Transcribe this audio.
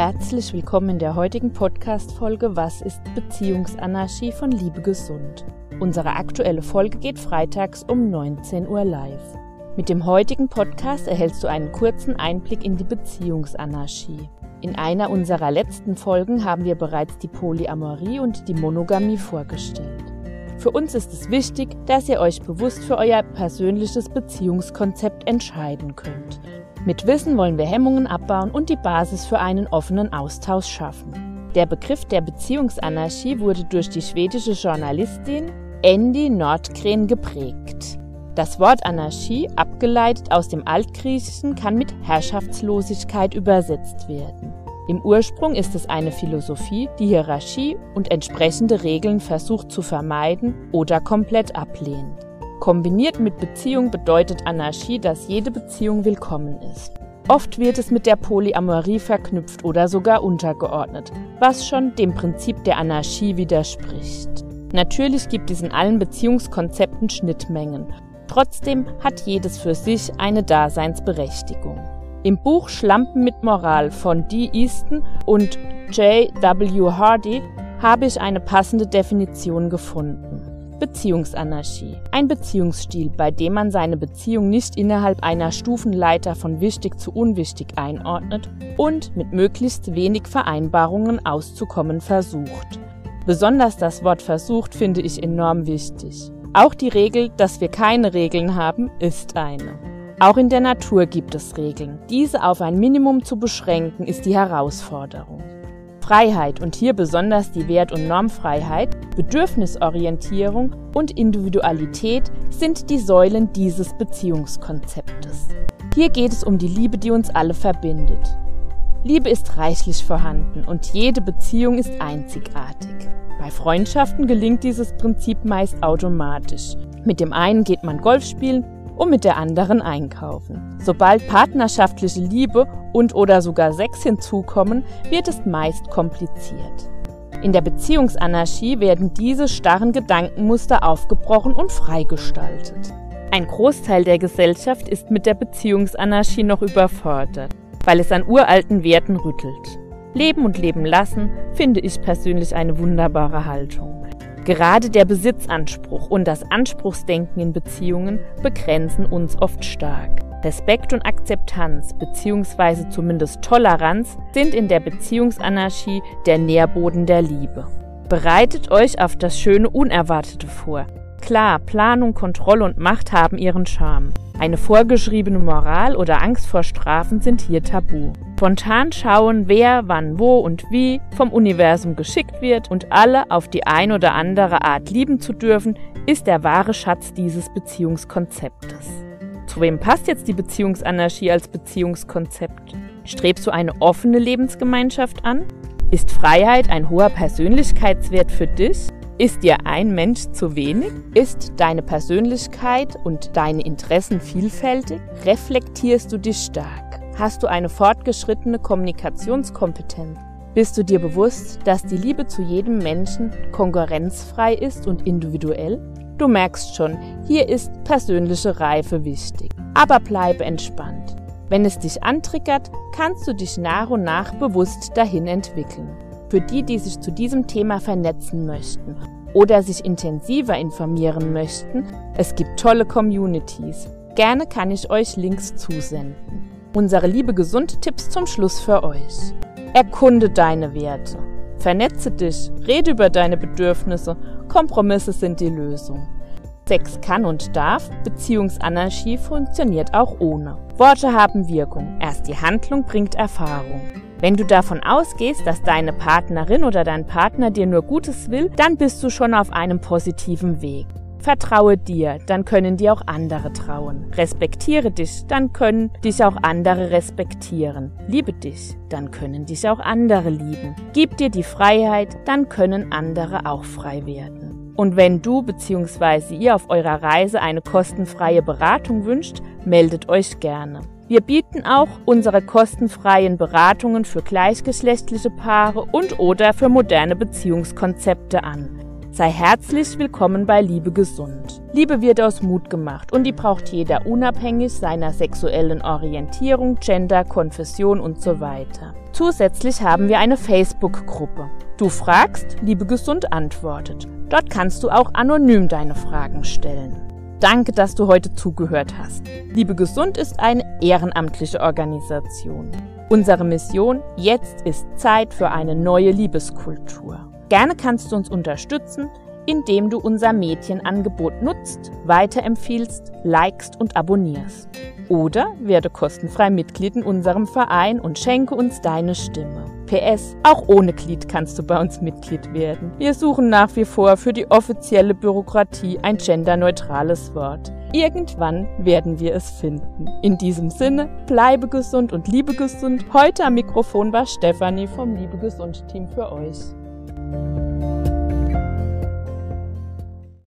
Herzlich willkommen in der heutigen Podcast-Folge Was ist Beziehungsanarchie von Liebe Gesund? Unsere aktuelle Folge geht freitags um 19 Uhr live. Mit dem heutigen Podcast erhältst du einen kurzen Einblick in die Beziehungsanarchie. In einer unserer letzten Folgen haben wir bereits die Polyamorie und die Monogamie vorgestellt. Für uns ist es wichtig, dass ihr euch bewusst für euer persönliches Beziehungskonzept entscheiden könnt mit Wissen wollen wir Hemmungen abbauen und die Basis für einen offenen Austausch schaffen. Der Begriff der Beziehungsanarchie wurde durch die schwedische Journalistin Andy Nordgren geprägt. Das Wort Anarchie, abgeleitet aus dem Altgriechischen, kann mit Herrschaftslosigkeit übersetzt werden. Im Ursprung ist es eine Philosophie, die Hierarchie und entsprechende Regeln versucht zu vermeiden oder komplett ablehnt. Kombiniert mit Beziehung bedeutet Anarchie, dass jede Beziehung willkommen ist. Oft wird es mit der Polyamorie verknüpft oder sogar untergeordnet, was schon dem Prinzip der Anarchie widerspricht. Natürlich gibt es in allen Beziehungskonzepten Schnittmengen. Trotzdem hat jedes für sich eine Daseinsberechtigung. Im Buch Schlampen mit Moral von Dee Easton und J. W. Hardy habe ich eine passende Definition gefunden. Beziehungsanarchie. Ein Beziehungsstil, bei dem man seine Beziehung nicht innerhalb einer Stufenleiter von wichtig zu unwichtig einordnet und mit möglichst wenig Vereinbarungen auszukommen versucht. Besonders das Wort versucht finde ich enorm wichtig. Auch die Regel, dass wir keine Regeln haben, ist eine. Auch in der Natur gibt es Regeln. Diese auf ein Minimum zu beschränken, ist die Herausforderung. Freiheit und hier besonders die Wert- und Normfreiheit, Bedürfnisorientierung und Individualität sind die Säulen dieses Beziehungskonzeptes. Hier geht es um die Liebe, die uns alle verbindet. Liebe ist reichlich vorhanden und jede Beziehung ist einzigartig. Bei Freundschaften gelingt dieses Prinzip meist automatisch. Mit dem einen geht man Golf spielen und mit der anderen einkaufen. Sobald partnerschaftliche Liebe und oder sogar Sex hinzukommen, wird es meist kompliziert. In der Beziehungsanarchie werden diese starren Gedankenmuster aufgebrochen und freigestaltet. Ein Großteil der Gesellschaft ist mit der Beziehungsanarchie noch überfordert, weil es an uralten Werten rüttelt. Leben und leben lassen finde ich persönlich eine wunderbare Haltung. Gerade der Besitzanspruch und das Anspruchsdenken in Beziehungen begrenzen uns oft stark. Respekt und Akzeptanz bzw. zumindest Toleranz sind in der Beziehungsanarchie der Nährboden der Liebe. Bereitet euch auf das schöne Unerwartete vor. Klar, Planung, Kontrolle und Macht haben ihren Charme. Eine vorgeschriebene Moral oder Angst vor Strafen sind hier tabu. Spontan schauen, wer, wann, wo und wie vom Universum geschickt wird und alle auf die ein oder andere Art lieben zu dürfen, ist der wahre Schatz dieses Beziehungskonzeptes. Zu wem passt jetzt die Beziehungsanarchie als Beziehungskonzept? Strebst du eine offene Lebensgemeinschaft an? Ist Freiheit ein hoher Persönlichkeitswert für dich? Ist dir ein Mensch zu wenig? Ist deine Persönlichkeit und deine Interessen vielfältig? Reflektierst du dich stark? Hast du eine fortgeschrittene Kommunikationskompetenz? Bist du dir bewusst, dass die Liebe zu jedem Menschen konkurrenzfrei ist und individuell? Du merkst schon, hier ist persönliche Reife wichtig. Aber bleibe entspannt. Wenn es dich antriggert, kannst du dich nach und nach bewusst dahin entwickeln. Für die, die sich zu diesem Thema vernetzen möchten oder sich intensiver informieren möchten, es gibt tolle Communities. Gerne kann ich euch Links zusenden. Unsere liebe Gesund-Tipps zum Schluss für euch. Erkunde deine Werte. Vernetze dich, rede über deine Bedürfnisse. Kompromisse sind die Lösung. Sex kann und darf, Beziehungsanarchie funktioniert auch ohne. Worte haben Wirkung, erst die Handlung bringt Erfahrung. Wenn du davon ausgehst, dass deine Partnerin oder dein Partner dir nur Gutes will, dann bist du schon auf einem positiven Weg. Vertraue dir, dann können dir auch andere trauen. Respektiere dich, dann können dich auch andere respektieren. Liebe dich, dann können dich auch andere lieben. Gib dir die Freiheit, dann können andere auch frei werden. Und wenn du bzw. ihr auf eurer Reise eine kostenfreie Beratung wünscht, meldet euch gerne. Wir bieten auch unsere kostenfreien Beratungen für gleichgeschlechtliche Paare und oder für moderne Beziehungskonzepte an. Sei herzlich willkommen bei Liebe Gesund. Liebe wird aus Mut gemacht und die braucht jeder unabhängig seiner sexuellen Orientierung, Gender, Konfession und so weiter. Zusätzlich haben wir eine Facebook-Gruppe. Du fragst, Liebe Gesund antwortet. Dort kannst du auch anonym deine Fragen stellen. Danke, dass du heute zugehört hast. Liebe Gesund ist eine ehrenamtliche Organisation. Unsere Mission, jetzt ist Zeit für eine neue Liebeskultur. Gerne kannst du uns unterstützen, indem du unser Mädchenangebot nutzt, weiterempfiehlst, likest und abonnierst. Oder werde kostenfrei Mitglied in unserem Verein und schenke uns deine Stimme. PS, auch ohne Glied kannst du bei uns Mitglied werden. Wir suchen nach wie vor für die offizielle Bürokratie ein genderneutrales Wort. Irgendwann werden wir es finden. In diesem Sinne, bleibe gesund und liebe gesund. Heute am Mikrofon war Stefanie vom Liebe Gesund Team für euch. you